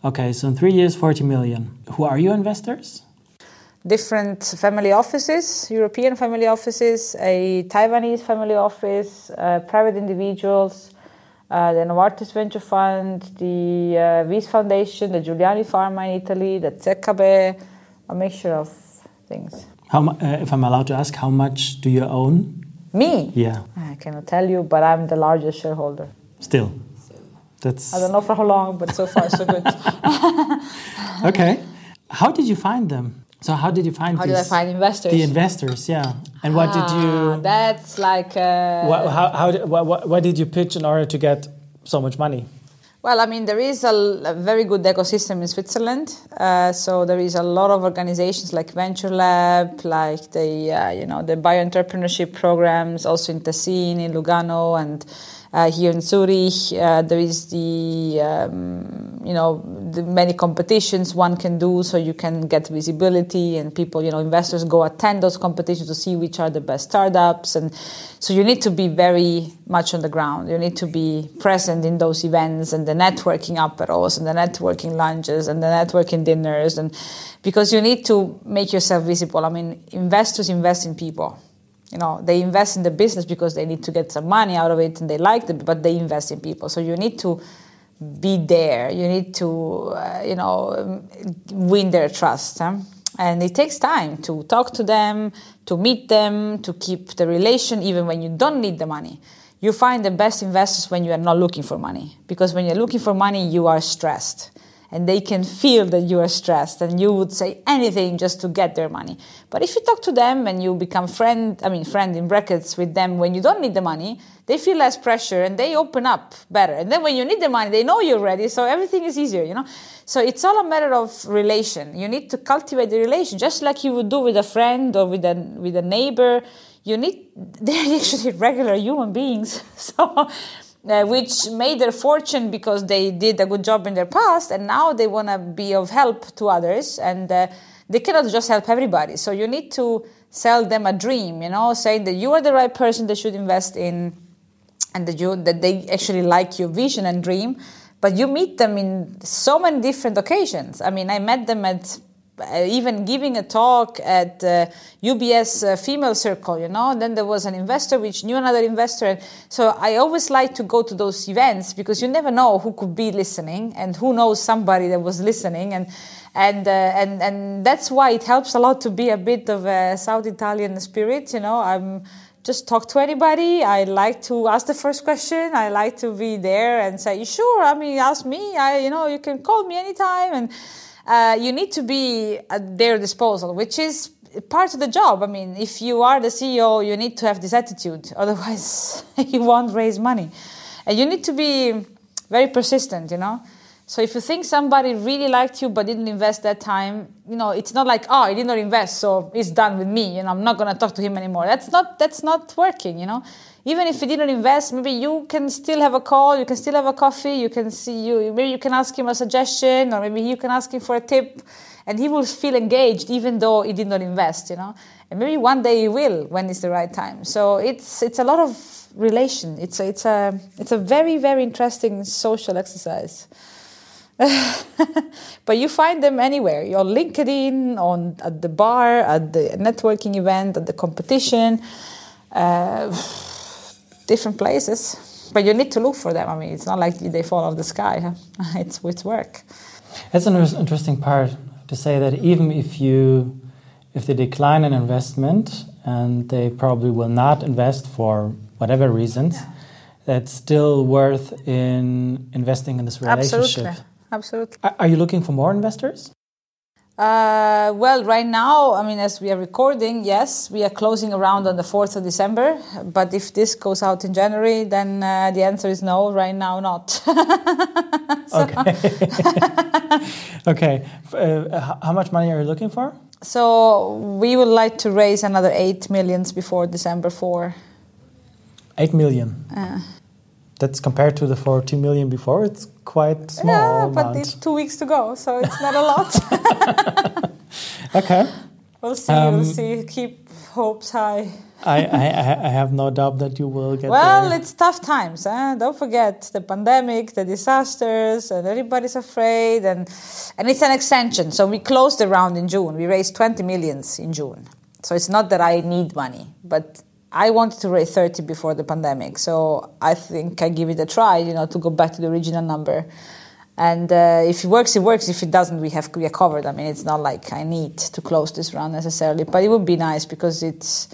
Okay, so in three years, 40 million. Who are your investors? Different family offices, European family offices, a Taiwanese family office, uh, private individuals, uh, the Novartis Venture Fund, the uh, Wyss Foundation, the Giuliani Pharma in Italy, the ZKB, a mixture of things. How, uh, if I'm allowed to ask, how much do you own? Me? Yeah. I cannot tell you, but I'm the largest shareholder. Still? That's... I don't know for how long, but so far so good. okay. How did you find them? So how did you find How these, did I find investors? the investors? Yeah, and what did Ah, you? That's like. Uh, What, how how did, what, what, what did you pitch in order to get so much money? Well, I mean, there is a, a very good ecosystem in Switzerland. Uh, so there is a lot of organizations like Venture Lab, like the uh, you know the bioentrepreneurship programs, also in Tessin, in Lugano, and here in Zurich. Uh, there is the um, you know the many competitions one can do, so you can get visibility, and people you know investors go attend those competitions to see which are the best startups, and so you need to be very much on the ground. You need to be present in those events and the networking aperos and the networking lunches and the networking dinners, and because you need to make yourself visible. I mean, investors invest in people. You know, they invest in the business because they need to get some money out of it and they like it, but they invest in people. So you need to be there. You need to, uh, you know, win their trust. Huh? And it takes time to talk to them, to meet them, to keep the relation, even when you don't need the money. You find the best investors when you are not looking for money. Because when you're looking for money, you are stressed. And they can feel that you are stressed and you would say anything just to get their money. But if you talk to them and you become friend, I mean, friend in brackets with them when you don't need the money, they feel less pressure and they open up better. And then when you need the money, they know you're ready, so everything is easier, you know? So it's all a matter of relation. You need to cultivate the relation, just like you would do with a friend or with a, with a neighbor. You need, they're actually regular human beings. So, uh, which made their fortune because they did a good job in their past, and now they want to be of help to others, and uh, they cannot just help everybody. So you need to sell them a dream, you know, saying that you are the right person they should invest in, and that you that they actually like your vision and dream. But you meet them in so many different occasions. I mean, I met them at even giving a talk at uh, UBS uh, female circle, you know. Then there was an investor which knew another investor. And so I always like to go to those events because you never know who could be listening and who knows somebody that was listening and and uh, and and that's why it helps a lot to be a bit of a South Italian spirit, you know. I'm just talk to anybody. I like to ask the first question. I like to be there and say, "Sure, I mean, ask me. I, you know, you can call me anytime." And uh, you need to be at their disposal, which is part of the job. I mean, if you are the CEO, you need to have this attitude. Otherwise, you won't raise money, and you need to be very persistent. You know. So if you think somebody really liked you but didn't invest that time, you know, it's not like, oh, he did not invest, so it's done with me. You know, I'm not gonna talk to him anymore. That's not that's not working. You know, even if he didn't invest, maybe you can still have a call, you can still have a coffee, you can see you maybe you can ask him a suggestion, or maybe you can ask him for a tip, and he will feel engaged even though he did not invest. You know, and maybe one day he will when it's the right time. So it's it's a lot of relation. It's a, it's a it's a very very interesting social exercise. but you find them anywhere. On LinkedIn, on at the bar, at the networking event, at the competition, uh, different places. But you need to look for them. I mean, it's not like they fall off the sky. It's it's work. That's an interesting part to say that even if you if they decline an investment and they probably will not invest for whatever reasons, yeah. that's still worth in investing in this relationship. Absolutely. Absolutely. Are you looking for more investors? Uh, well, right now, I mean, as we are recording, yes, we are closing around on the 4th of December. But if this goes out in January, then uh, the answer is no, right now, not. okay. okay. Uh, how much money are you looking for? So we would like to raise another 8 millions before December 4. 8 million? That's compared to the 40 million before, it's quite small. Yeah, amount. but it's two weeks to go, so it's not a lot. okay. We'll see. Um, we'll see. Keep hopes high. I, I, I have no doubt that you will get well, there. it's tough times. Eh? Don't forget the pandemic, the disasters, and everybody's afraid. And, and it's an extension. So we closed the round in June. We raised 20 millions in June. So it's not that I need money, but I wanted to raise 30 before the pandemic, so I think I give it a try, you know, to go back to the original number. And uh, if it works, it works. If it doesn't, we have we are covered. I mean, it's not like I need to close this round necessarily, but it would be nice because it's,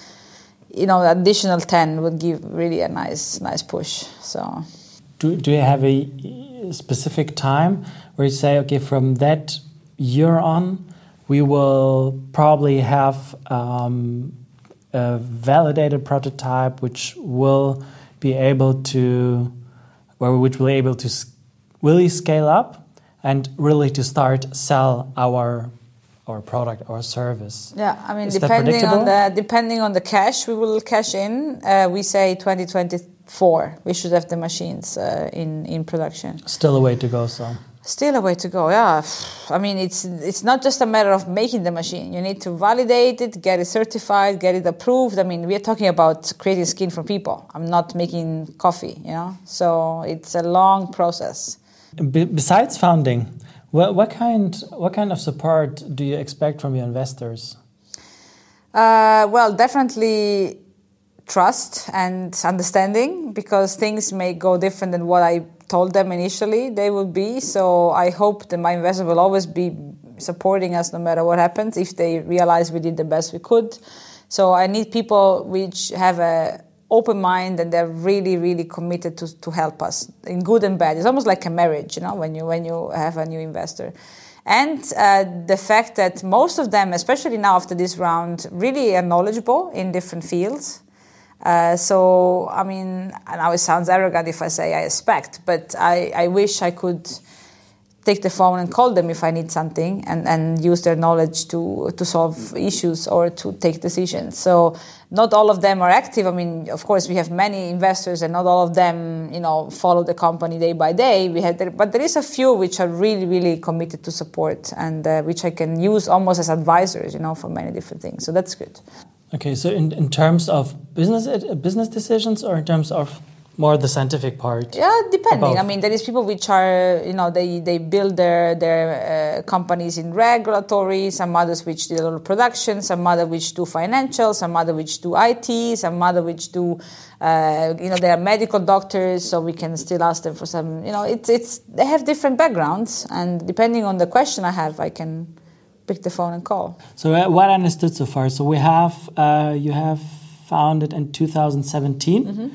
you know, additional 10 would give really a nice nice push. So, do do you have a specific time where you say, okay, from that year on, we will probably have um, a validated prototype which will be able to, where which will be able to really scale up and really to start sell our our product or service. Yeah, I mean, Is depending on the depending on the cash we will cash in, uh, we say 2024 we should have the machines uh, in in production. Still a way to go, so. Still a way to go, yeah. I mean, it's it's not just a matter of making the machine. You need to validate it, get it certified, get it approved. I mean, we are talking about creating skin for people. I'm not making coffee, you know. So it's a long process. Be besides founding, what, what kind what kind of support do you expect from your investors? Uh, well, definitely trust and understanding because things may go different than what I told them initially they would be. So I hope that my investors will always be supporting us no matter what happens if they realize we did the best we could. So I need people which have a open mind and they're really really committed to, to help us in good and bad. It's almost like a marriage, you know, when you when you have a new investor. And uh, the fact that most of them, especially now after this round, really are knowledgeable in different fields. Uh, so, I mean, now it sounds arrogant if I say I expect, but I, I wish I could take the phone and call them if I need something and, and use their knowledge to, to solve issues or to take decisions. So not all of them are active. I mean, of course, we have many investors and not all of them, you know, follow the company day by day. We had, but there is a few which are really, really committed to support and uh, which I can use almost as advisors, you know, for many different things. So that's good. Okay, so in, in terms of business uh, business decisions or in terms of more the scientific part? Yeah, depending. I mean, there is people which are, you know, they, they build their, their uh, companies in regulatory, some others which do a lot of production, some other which do financial, some other which do IT, some other which do, uh, you know, they are medical doctors, so we can still ask them for some, you know, it's, it's, they have different backgrounds, and depending on the question I have, I can pick the phone and call. So uh, what I understood so far, so we have uh, you have founded in 2017, mm -hmm.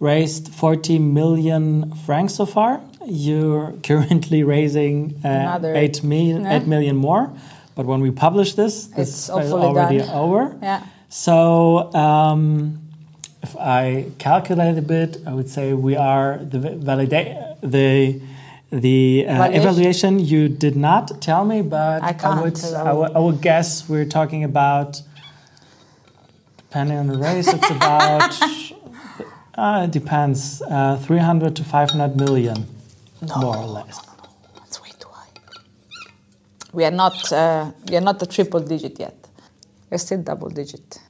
raised 40 million francs so far. You're currently raising uh, 8, million, yeah. 8 million more. But when we publish this, this is already done. over. Yeah. So um, if I calculate a bit, I would say we are the validate the the uh, evaluation. you did not tell me, but I, I would, I would, I would guess we're talking about, depending on the race, it's about, uh, it depends, uh, 300 to 500 million, no, more or less. That's way too high. We are not, uh, we are not a triple digit yet. We're still double digit.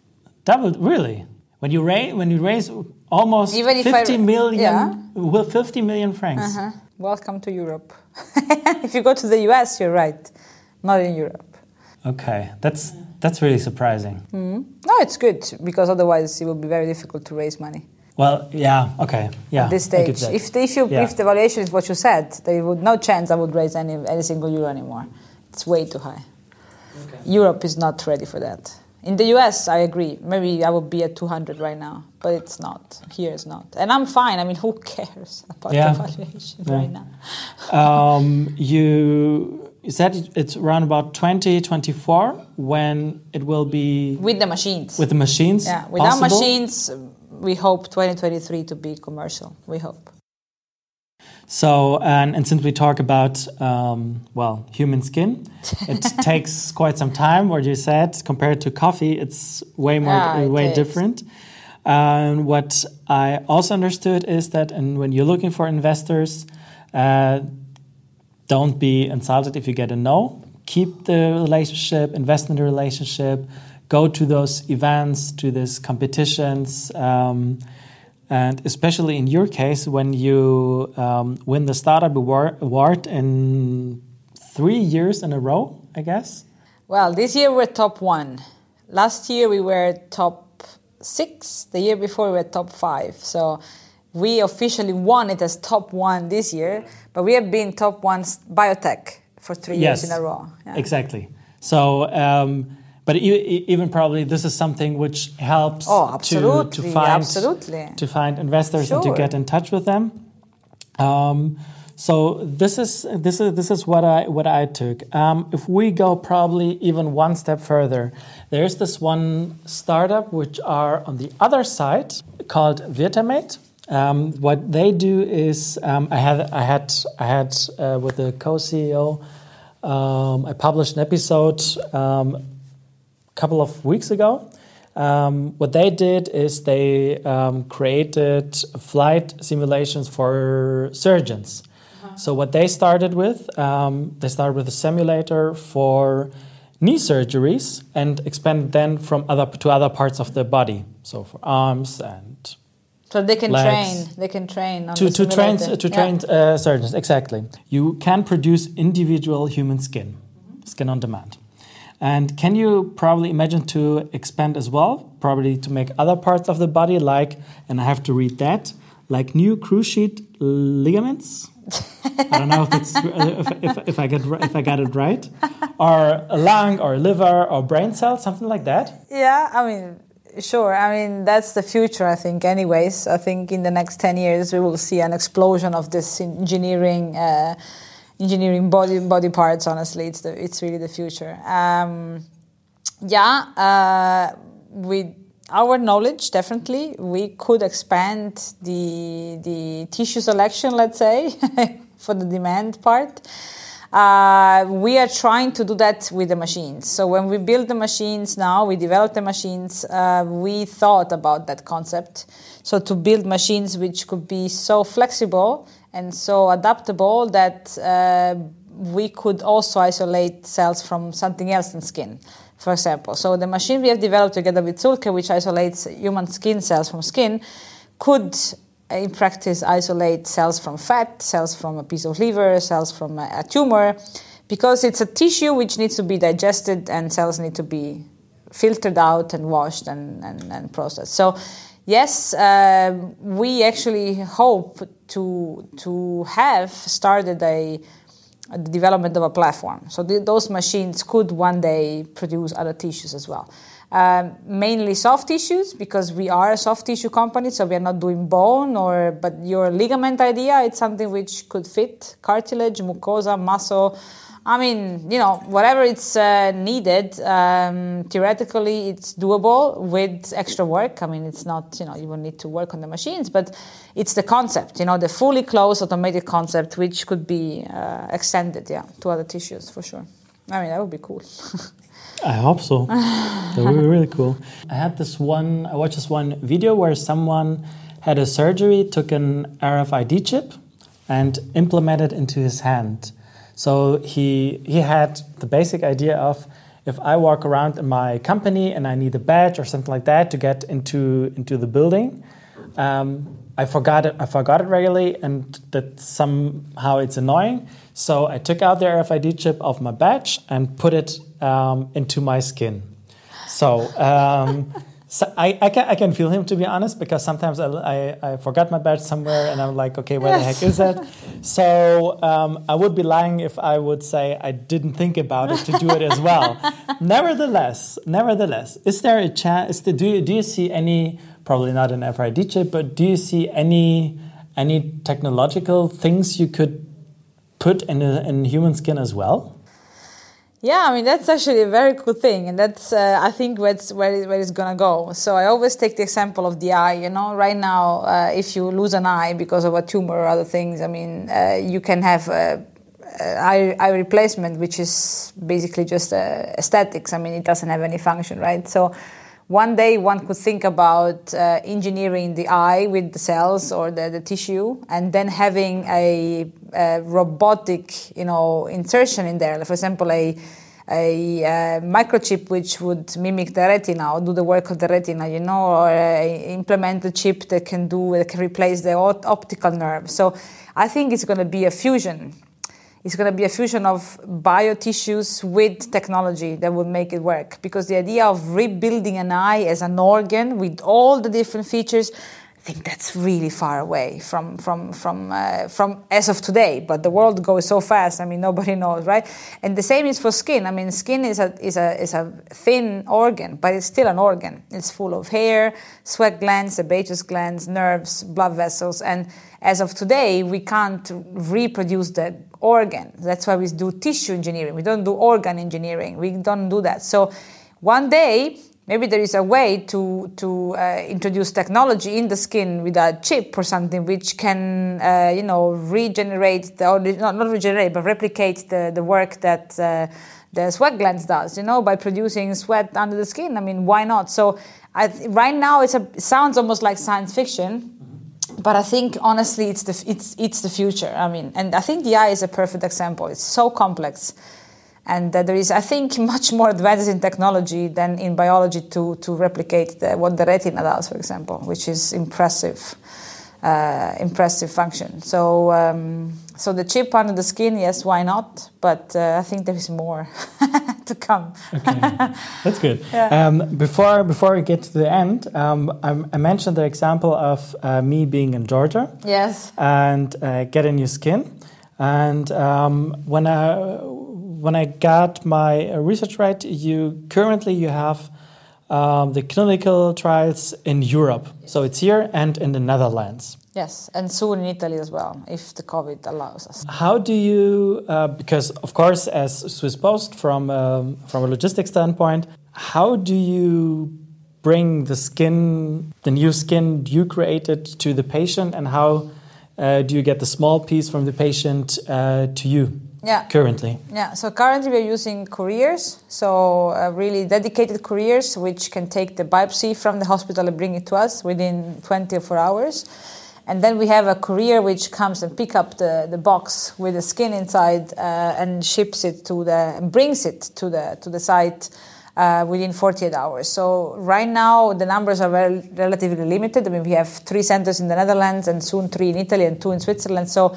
Double, really? When you raise, when you raise almost Even 50 million, yeah. well, 50 million francs. -huh. Welcome to Europe. if you go to the US, you're right. Not in Europe. Okay, that's that's really surprising. Mm -hmm. No, it's good because otherwise it would be very difficult to raise money. Well, yeah, okay, yeah. At this stage, if the, if, you, yeah. if the valuation is what you said, there would no chance I would raise any any single euro anymore. It's way too high. Okay. Europe is not ready for that. In the US, I agree. Maybe I would be at 200 right now, but it's not. Here it's not. And I'm fine. I mean, who cares about yeah. the valuation yeah. right now? um, you, said it's around about 2024 when it will be. With the machines. With the machines? Yeah, without possible? machines, we hope 2023 to be commercial. We hope. So, and, and since we talk about, um, well, human skin, it takes quite some time, what you said, compared to coffee, it's way more, ah, way different. And what I also understood is that and when you're looking for investors, uh, don't be insulted if you get a no. Keep the relationship, invest in the relationship, go to those events, to these competitions. Um, and especially in your case, when you um, win the startup award in three years in a row, I guess. Well, this year we're top one. Last year we were top six. The year before we were top five. So we officially won it as top one this year, but we have been top one biotech for three yes, years in a row. Yeah. Exactly. So. Um, but even probably this is something which helps oh, to, to find absolutely. to find investors sure. and to get in touch with them. Um, So this is this is this is what I what I took. Um, if we go probably even one step further, there's this one startup which are on the other side called VirtaMed. Um, what they do is um, I had I had I had uh, with the co-CEO. Um, I published an episode um, couple of weeks ago. Um, what they did is they um, created flight simulations for surgeons. Uh-huh. So what they started with, they started with a simulator for knee surgeries and expanded then from other to other parts of the body. So for arms and so they can legs. train. They can train on to, the to train to Yeah. train uh, surgeons exactly. You can produce individual human skin, skin on demand. And can you probably imagine to expand as well, probably to make other parts of the body like, and I have to read that, like new cruciate ligaments. I don't know if it's if, if, if I get if I got it right, or a lung or a liver or brain cells, something like that. Yeah, I mean, sure. I mean, that's the future, I think, anyways. I think in the next 10 years, we will see an explosion of this engineering. Uh, engineering body body parts honestly it's the it's really the future um, yeah uh, with our knowledge definitely we could expand the the tissue selection let's say for the demand part uh, we are trying to do that with the machines. So when we build the machines now, we develop the machines. Uh, we thought about that concept. So to build machines which could be so flexible and so adaptable that uh, we could also isolate cells from something else in skin. For example, so the machine we have developed together with Zühlke, which isolates human skin cells from skin, could in practice isolate cells from fat, cells from a piece of liver, cells from a, a tumor, because it's a tissue which needs to be digested and cells need to be filtered out and washed and, and, and processed. So, yes, uh, we actually hope to, to have started a, the development of a platform. So, th- those machines could one day produce other tissues as well. Um, mainly soft tissues because we are a soft tissue company, so we are not doing bone or but your ligament idea. It's something which could fit cartilage, mucosa, muscle. I mean, you know, whatever it's uh, needed. Um, theoretically, it's doable with extra work. I mean, it's not you know you will need to work on the machines, but it's the concept. You know, the fully closed automated concept, which could be uh, extended, yeah, to other tissues for sure. I mean, that would be cool. I hope so. that would be really cool. I had this one, I watched this one video where someone had a surgery, took an RFID chip, and implemented into his hand. So he he had the basic idea of if I walk around in my company and I need a badge or something like that to get into into the building, um, I forgot it. I forgot it regularly, and that somehow it's annoying. So I took out the RFID chip of my badge and put it um, into my skin. So, um, so I, I, can, I can feel him to be honest because sometimes I, I, I forgot my badge somewhere and I'm like, okay, where the heck is that? So um, I would be lying if I would say I didn't think about it to do it as well. nevertheless, nevertheless, is there a chance? Do you, do you see any? Probably not an RFID chip, but do you see any any technological things you could put in a, in human skin as well? Yeah, I mean that's actually a very cool thing, and that's uh, I think where's, where it- where it's gonna go. So I always take the example of the eye. You know, right now, uh, if you lose an eye because of a tumor or other things, I mean, uh, you can have a, a eye, eye replacement, which is basically just uh, aesthetics. I mean, it doesn't have any function, right? So one day one could think about uh, engineering the eye with the cells or the, the tissue and then having a, a robotic you know insertion in there for example a a uh, microchip which would mimic the retina or do the work of the retina, you know, or uh, implement a chip that can do that can replace the op- optical nerve. So I think it's going to be a fusion it's going to be a fusion of biotissues with technology that will make it work. Because the idea of rebuilding an eye as an organ with all the different features, I think that's really far away from from from uh, from as of today. But the world goes so fast. I mean, nobody knows, right? And the same is for skin. I mean, skin is a is a is a thin organ, but it's still an organ. It's full of hair, sweat glands, sebaceous glands, nerves, blood vessels, and as of today, we can't reproduce the organ. That's why we do tissue engineering. We don't do organ engineering. We don't do that. So one day maybe there is a way to to uh, introduce technology in the skin with a chip or something which can uh, you know regenerate the, or not, not regenerate but replicate the, the work that uh, the sweat glands does you know by producing sweat under the skin i mean why not so I, right now it's a, it sounds almost like science fiction but I think honestly it's the it's it's the future. I mean, and I think the eye is a perfect example. It's so complex and there is, I think, much more advances in technology than in biology to, to replicate the, what the retina does, for example, which is impressive, uh, impressive function. So, um, so the chip under the skin, yes, why not? But uh, I think there is more to come. okay, that's good. Yeah. Um, before before we get to the end, um, I, I, mentioned the example of uh, me being in Georgia. Yes. And uh, getting new skin. And um, when I when I got my research right, you currently you have um, the clinical trials in Europe. So it's here and in the Netherlands. Yes, and soon in Italy as well, if the COVID allows us. How do you, uh, because of course, as Swiss Post, from um, from a logistics standpoint, how do you bring the skin, the new skin you created, to the patient, and how uh, do you get the small piece from the patient uh, to you? Yeah. currently? Yeah, so currently we're using couriers, so uh, really dedicated couriers which can take the biopsy from the hospital and bring it to us within 24 hours. And then we have a courier which comes and pick up the, the box with the skin inside uh, and ships it to the and brings it to the to the site uh, within 48 hours. So right now the numbers are very, relatively limited. I mean we have three centers in the Netherlands and soon three in Italy and two in Switzerland. So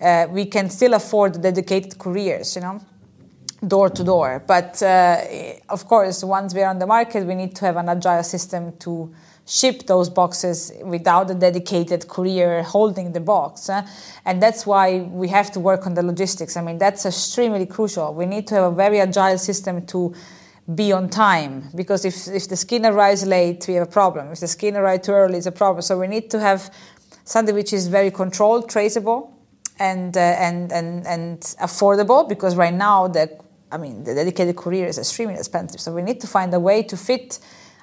uh, we can still afford dedicated couriers, you know, door to door. But uh, of course, once we're on the market, we need to have an agile system to ship those boxes without a dedicated courier holding the box. Uh, and that's why we have to work on the logistics. I mean, that's extremely crucial. We need to have a very agile system to be on time because if, if the skin arrives late, we have a problem. If the skin arrives too early, it's a problem. So we need to have something which is very controlled, traceable, and uh, and and and affordable because right now the I mean the dedicated courier is extremely expensive. So we need to find a way to fit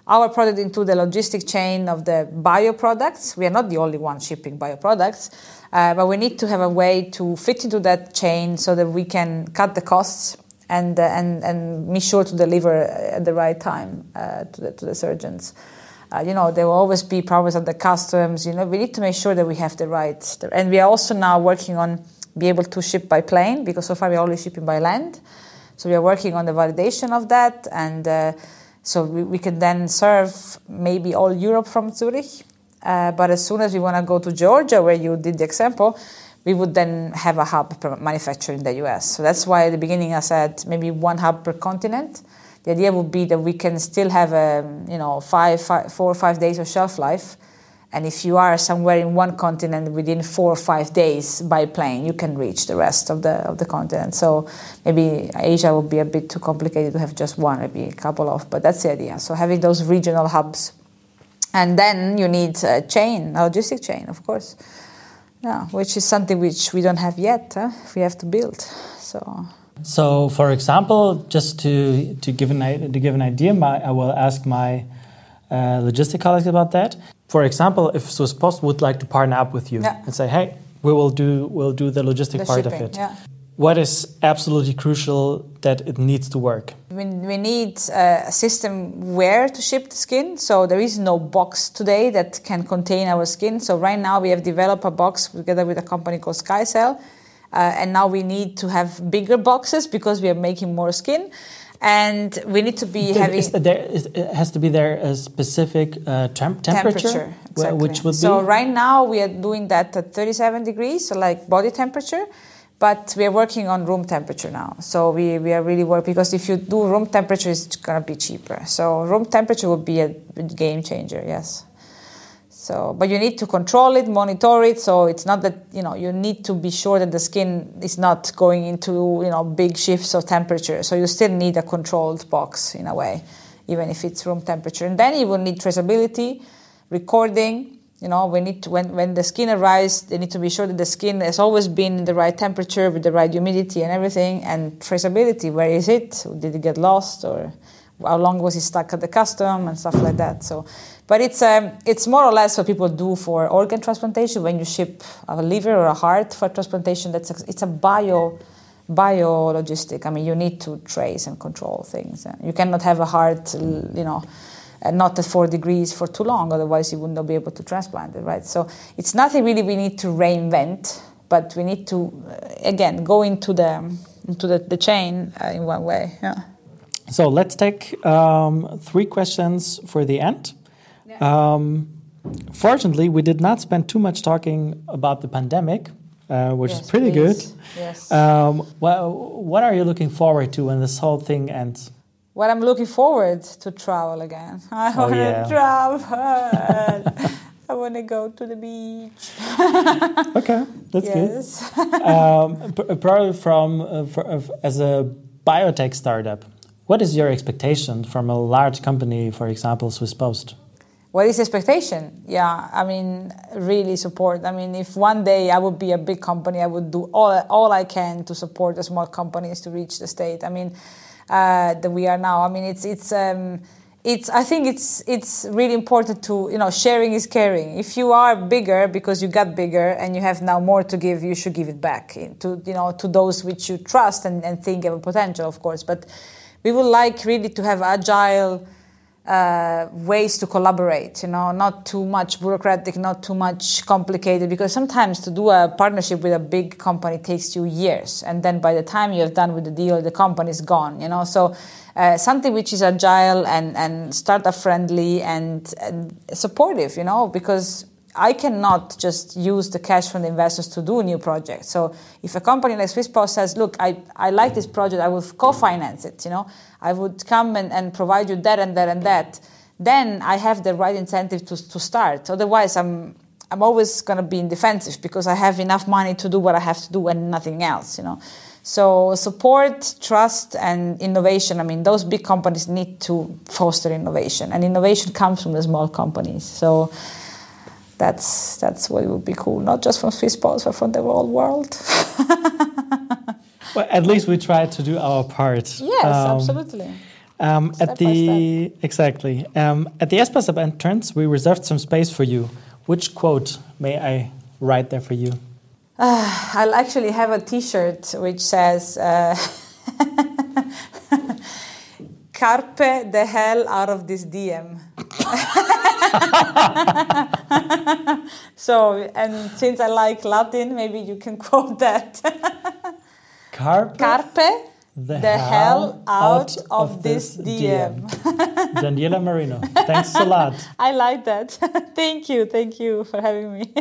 our product into the logistic chain of the bio products. We are not the only one shipping bio products, uh, but we need to have a way to fit into that chain so that we can cut the costs and uh, and and be sure to deliver at the right time uh, to the to the surgeons. Uh, you know, there will always be problems at the customs. You know, we need to make sure that we have the right. And we are also now working on be able to ship by plane because so far we're only shipping by land. So we are working on the validation of that, and uh, so we, we, can then serve maybe all Europe from Zurich. Uh, but as soon as we want to go to Georgia, where you did the example, we would then have a hub manufacturer in the US. So that's why at the beginning I said maybe one hub per continent the idea would be that we can still have a you know five, five, four or five days of shelf life. And if you are somewhere in one continent within four or five days by plane you can reach the rest of the of the continent. So maybe asia would be a bit too complicated to have just one maybe a couple of but that's the idea. So having those regional hubs. And then you need a chain a logistic chain of course. Yeah which is something which we don't have yet huh? we have to build. So so, for example, just to, to, give, an, to give an idea, my, I will ask my uh, logistic colleagues about that. For example, if Swiss Post would like to partner up with you yeah. and say, hey, we will do, we'll do the logistic the part shipping, of it. Yeah. What is absolutely crucial that it needs to work? We, we need a system where to ship the skin. So there is no box today that can contain our skin. So right now we have developed a box together with a company called SkyCell uh, and now we need to have bigger boxes because we are making more skin and we need to be having. Is there is, it has to be there a specific uh, temp temperature, temperature exactly. which would so be. So right now we are doing that at 37 degrees, so like body temperature. But we are working on room temperature now. So we, we are really working because if you do room temperature, it's going to be cheaper. So room temperature would be a game changer, yes. So, but you need to control it, monitor it. So it's not that you know you need to be sure that the skin is not going into you know big shifts of temperature. So you still need a controlled box in a way, even if it's room temperature. And then you will need traceability, recording. You know, we need to, when when the skin arrives, they need to be sure that the skin has always been in the right temperature with the right humidity and everything. And traceability, where is it? Did it get lost or how long was he stuck at the custom and stuff like that. So but it's um, it's more or less what people do for organ transplantation. When you ship a liver or a heart for transplantation, that's a, it's a bio bio logistic. I mean, you need to trace and control things. You cannot have a heart, you know, not at four degrees for too long, otherwise you would not be able to transplant it, right? So it's nothing really we need to reinvent, but we need to uh, again go into the into the, the chain uh, in one way. Yeah. So let's take um, three questions for the end. Um, fortunately, we did not spend too much talking about the pandemic, uh, which yes, is pretty please. good. Yes. Um, well, what are you looking forward to when this whole thing ends? Well, I'm looking forward to travel again. I want to yeah. travel. I want to go to the beach. okay, that's yes. good. um, probably from uh, for, uh, as a biotech startup, what is your expectation from a large company, for example, Swiss Post? what is expectation? Yeah, I mean, really support. I mean, if one day I would be a big company, I would do all all I can to support the small companies to reach the state. I mean, uh, that we are now. I mean, it's it's. Um, it's I think it's it's really important to you know sharing is caring. If you are bigger because you got bigger and you have now more to give, you should give it back to you know to those which you trust and, and think have a potential, of course. But we would like really to have agile uh, ways to collaborate, you know, not too much bureaucratic, not too much complicated, because sometimes to do a partnership with a big company takes you years, and then by the time you have done with the deal, the company is gone, you know. So uh, something which is agile and and startup friendly and, and supportive, you know, because I cannot just use the cash from the investors to do new projects. So if a company like Swisspost says, look, I, I like this project, I will co-finance it, you know, I would come and, and provide you that and that and that, then I have the right incentive to, to start. Otherwise, I'm, I'm always going to be in defensive because I have enough money to do what I have to do and nothing else, you know. So support, trust, and innovation. I mean, those big companies need to foster innovation, and innovation comes from the small companies. So that's that's what would be cool, not just from Swisspost, but from the whole world. well, at least we tried to do our part. Yes, um, absolutely. Um, at the exactly um, at the Espasab entrance, we reserved some space for you. Which quote may I write there for you? Uh, I'll actually have a T-shirt which says. Uh, Carpe the hell out of this DM. so, and since I like Latin, maybe you can quote that. Carpe, Carpe the, the hell, hell out, of, of, this DM. DM. Daniela Marino, thanks a lot. I like that. thank you. Thank you for having me.